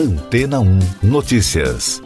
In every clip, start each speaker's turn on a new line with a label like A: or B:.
A: Antena 1 Notícias.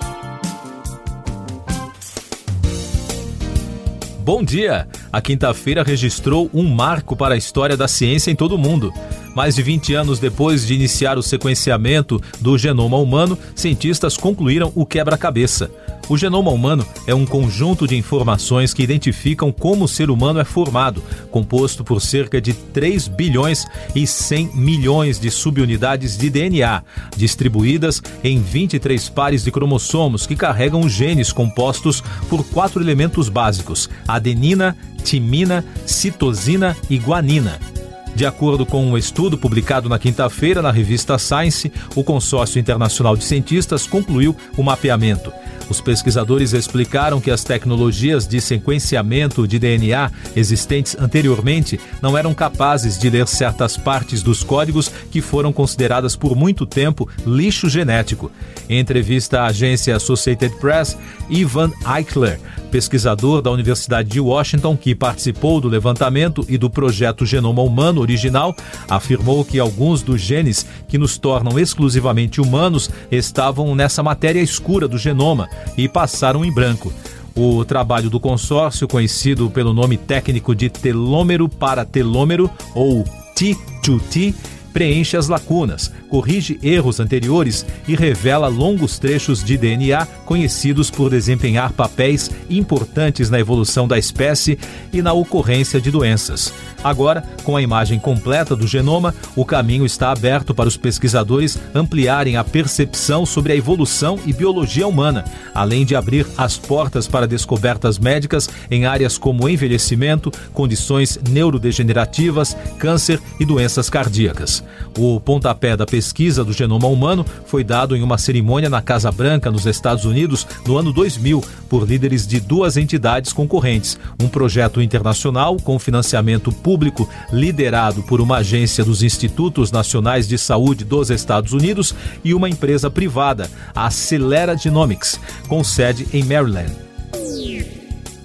B: Bom dia! A quinta-feira registrou um marco para a história da ciência em todo o mundo. Mais de 20 anos depois de iniciar o sequenciamento do genoma humano, cientistas concluíram o quebra-cabeça. O genoma humano é um conjunto de informações que identificam como o ser humano é formado, composto por cerca de 3 bilhões e 100 milhões de subunidades de DNA, distribuídas em 23 pares de cromossomos que carregam genes compostos por quatro elementos básicos: adenina, timina, citosina e guanina. De acordo com um estudo publicado na quinta-feira na revista Science, o Consórcio Internacional de Cientistas concluiu o mapeamento. Os pesquisadores explicaram que as tecnologias de sequenciamento de DNA existentes anteriormente não eram capazes de ler certas partes dos códigos que foram consideradas por muito tempo lixo genético. Em entrevista à agência Associated Press, Ivan Eichler, pesquisador da Universidade de Washington que participou do levantamento e do projeto Genoma Humano original, afirmou que alguns dos genes que nos tornam exclusivamente humanos estavam nessa matéria escura do genoma e passaram em branco. O trabalho do consórcio, conhecido pelo nome técnico de telômero para telômero, ou T2T, preenche as lacunas, corrige erros anteriores e revela longos trechos de DNA conhecidos por desempenhar papéis importantes na evolução da espécie e na ocorrência de doenças. Agora, com a imagem completa do genoma, o caminho está aberto para os pesquisadores ampliarem a percepção sobre a evolução e biologia humana, além de abrir as portas para descobertas médicas em áreas como envelhecimento, condições neurodegenerativas, câncer e doenças cardíacas. O pontapé da pesquisa do genoma humano foi dado em uma cerimônia na Casa Branca, nos Estados Unidos, no ano 2000, por líderes de duas entidades concorrentes: um projeto internacional com financiamento público liderado por uma agência dos Institutos Nacionais de Saúde dos Estados Unidos e uma empresa privada, a Acelera Genomics, com sede em Maryland.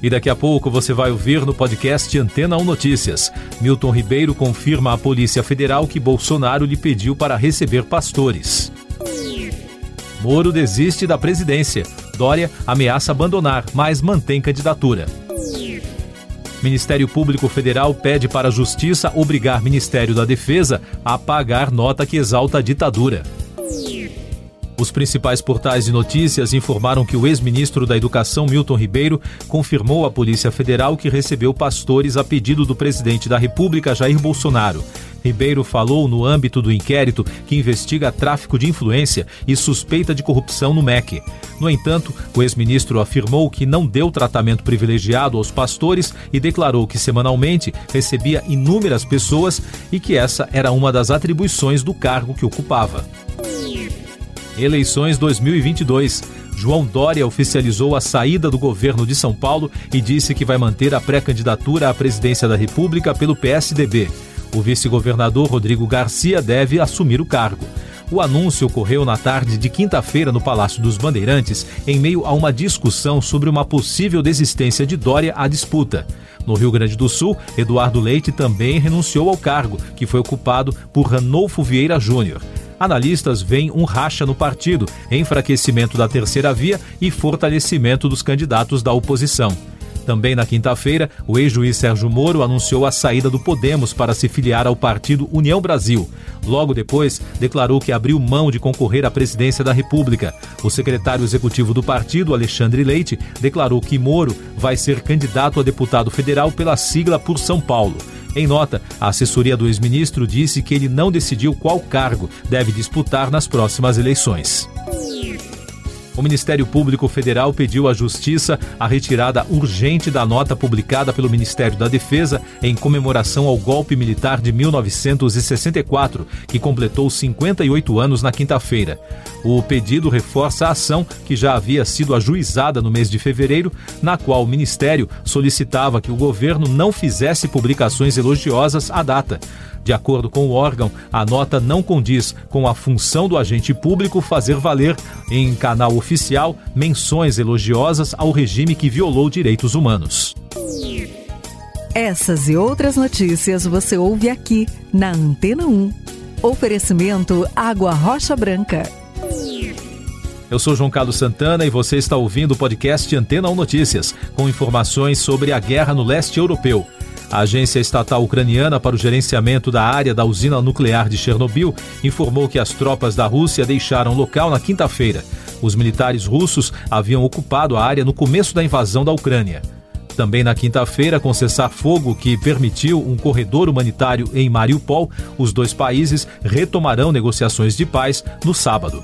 B: E daqui a pouco você vai ouvir no podcast Antena 1 Notícias. Milton Ribeiro confirma à Polícia Federal que Bolsonaro lhe pediu para receber pastores. Moro desiste da presidência. Dória ameaça abandonar, mas mantém candidatura. Ministério Público Federal pede para a Justiça obrigar Ministério da Defesa a pagar nota que exalta a ditadura. Os principais portais de notícias informaram que o ex-ministro da Educação, Milton Ribeiro, confirmou à Polícia Federal que recebeu pastores a pedido do presidente da República, Jair Bolsonaro. Ribeiro falou no âmbito do inquérito que investiga tráfico de influência e suspeita de corrupção no MEC. No entanto, o ex-ministro afirmou que não deu tratamento privilegiado aos pastores e declarou que semanalmente recebia inúmeras pessoas e que essa era uma das atribuições do cargo que ocupava. Eleições 2022. João Dória oficializou a saída do governo de São Paulo e disse que vai manter a pré-candidatura à presidência da República pelo PSDB. O vice-governador Rodrigo Garcia deve assumir o cargo. O anúncio ocorreu na tarde de quinta-feira no Palácio dos Bandeirantes, em meio a uma discussão sobre uma possível desistência de Dória à disputa. No Rio Grande do Sul, Eduardo Leite também renunciou ao cargo, que foi ocupado por Ranolfo Vieira Júnior. Analistas veem um racha no partido, enfraquecimento da terceira via e fortalecimento dos candidatos da oposição. Também na quinta-feira, o ex-juiz Sérgio Moro anunciou a saída do Podemos para se filiar ao partido União Brasil. Logo depois, declarou que abriu mão de concorrer à presidência da República. O secretário executivo do partido, Alexandre Leite, declarou que Moro vai ser candidato a deputado federal pela sigla por São Paulo. Em nota, a assessoria do ex-ministro disse que ele não decidiu qual cargo deve disputar nas próximas eleições o Ministério Público Federal pediu à Justiça a retirada urgente da nota publicada pelo Ministério da Defesa em comemoração ao golpe militar de 1964, que completou 58 anos na quinta-feira. O pedido reforça a ação que já havia sido ajuizada no mês de fevereiro, na qual o Ministério solicitava que o governo não fizesse publicações elogiosas à data. De acordo com o órgão, a nota não condiz com a função do agente público fazer valer, em canal oficial, menções elogiosas ao regime que violou direitos humanos.
C: Essas e outras notícias você ouve aqui na Antena 1. Oferecimento Água Rocha Branca.
B: Eu sou João Carlos Santana e você está ouvindo o podcast Antena 1 Notícias, com informações sobre a guerra no leste europeu. A agência estatal ucraniana para o gerenciamento da área da usina nuclear de Chernobyl informou que as tropas da Rússia deixaram o local na quinta-feira. Os militares russos haviam ocupado a área no começo da invasão da Ucrânia. Também na quinta-feira, com cessar-fogo que permitiu um corredor humanitário em Mariupol, os dois países retomarão negociações de paz no sábado.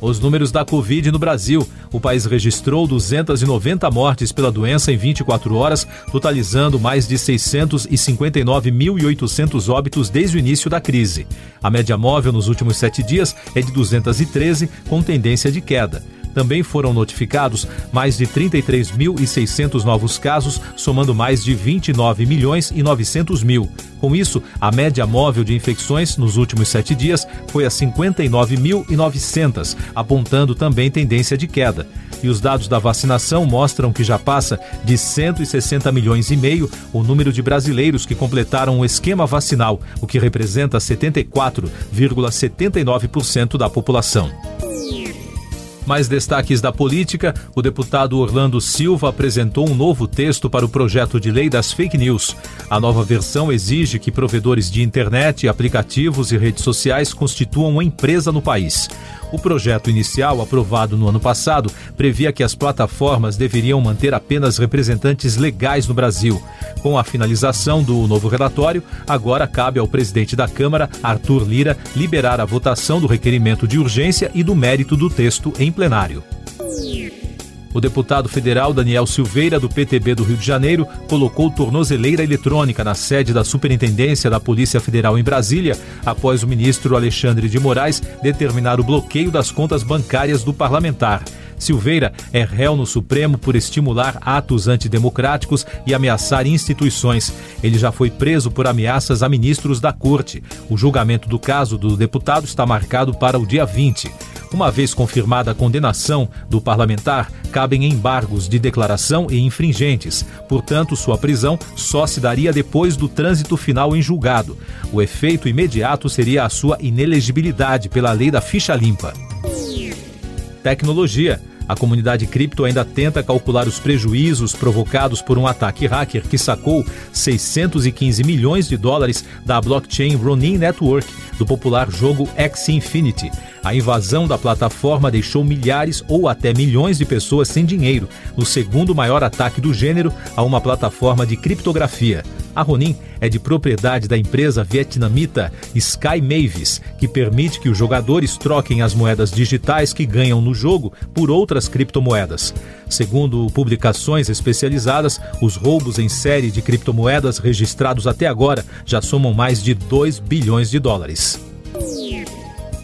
B: Os números da Covid no Brasil. O país registrou 290 mortes pela doença em 24 horas, totalizando mais de 659.800 óbitos desde o início da crise. A média móvel nos últimos sete dias é de 213, com tendência de queda. Também foram notificados mais de 33.600 novos casos, somando mais de 29 milhões e 900 mil. Com isso, a média móvel de infecções nos últimos sete dias foi a 59.900, apontando também tendência de queda. E os dados da vacinação mostram que já passa de 160 milhões e meio o número de brasileiros que completaram o esquema vacinal, o que representa 74,79% da população. Mais destaques da política: o deputado Orlando Silva apresentou um novo texto para o projeto de lei das fake news. A nova versão exige que provedores de internet, aplicativos e redes sociais constituam uma empresa no país. O projeto inicial, aprovado no ano passado, previa que as plataformas deveriam manter apenas representantes legais no Brasil. Com a finalização do novo relatório, agora cabe ao presidente da Câmara, Arthur Lira, liberar a votação do requerimento de urgência e do mérito do texto em plenário. O deputado federal Daniel Silveira, do PTB do Rio de Janeiro, colocou tornozeleira eletrônica na sede da Superintendência da Polícia Federal em Brasília, após o ministro Alexandre de Moraes determinar o bloqueio das contas bancárias do parlamentar. Silveira é réu no Supremo por estimular atos antidemocráticos e ameaçar instituições. Ele já foi preso por ameaças a ministros da corte. O julgamento do caso do deputado está marcado para o dia 20. Uma vez confirmada a condenação do parlamentar, cabem embargos de declaração e infringentes. Portanto, sua prisão só se daria depois do trânsito final em julgado. O efeito imediato seria a sua inelegibilidade pela lei da ficha limpa. Tecnologia. A comunidade cripto ainda tenta calcular os prejuízos provocados por um ataque hacker que sacou 615 milhões de dólares da blockchain Ronin Network do popular jogo X Infinity. A invasão da plataforma deixou milhares ou até milhões de pessoas sem dinheiro, no segundo maior ataque do gênero a uma plataforma de criptografia. A Ronin é de propriedade da empresa vietnamita Sky Mavis, que permite que os jogadores troquem as moedas digitais que ganham no jogo por outras criptomoedas. Segundo publicações especializadas, os roubos em série de criptomoedas registrados até agora já somam mais de 2 bilhões de dólares.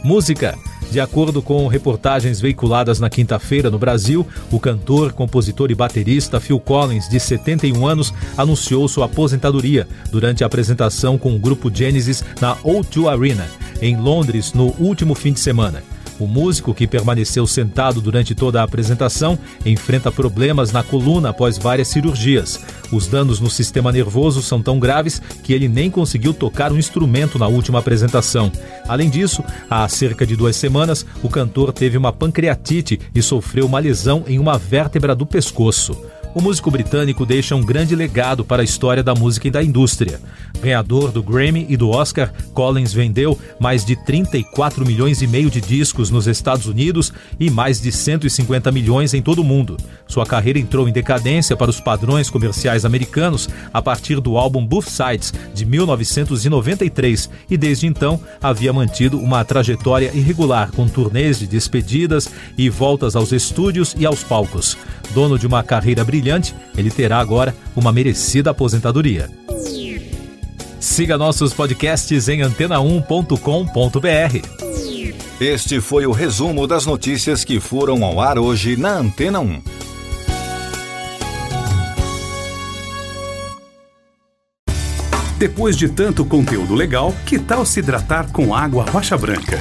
B: Música. De acordo com reportagens veiculadas na quinta-feira no Brasil, o cantor, compositor e baterista Phil Collins, de 71 anos, anunciou sua aposentadoria durante a apresentação com o grupo Genesis na O2 Arena, em Londres, no último fim de semana. O músico, que permaneceu sentado durante toda a apresentação, enfrenta problemas na coluna após várias cirurgias. Os danos no sistema nervoso são tão graves que ele nem conseguiu tocar um instrumento na última apresentação. Além disso, há cerca de duas semanas, o cantor teve uma pancreatite e sofreu uma lesão em uma vértebra do pescoço o músico britânico deixa um grande legado para a história da música e da indústria. Ganhador do Grammy e do Oscar, Collins vendeu mais de 34 milhões e meio de discos nos Estados Unidos e mais de 150 milhões em todo o mundo. Sua carreira entrou em decadência para os padrões comerciais americanos a partir do álbum Both Sides, de 1993, e desde então havia mantido uma trajetória irregular com turnês de despedidas e voltas aos estúdios e aos palcos. Dono de uma carreira brilhante, ele terá agora uma merecida aposentadoria. Siga nossos podcasts em antena1.com.br.
A: Este foi o resumo das notícias que foram ao ar hoje na Antena 1.
D: Depois de tanto conteúdo legal, que tal se hidratar com água rocha branca?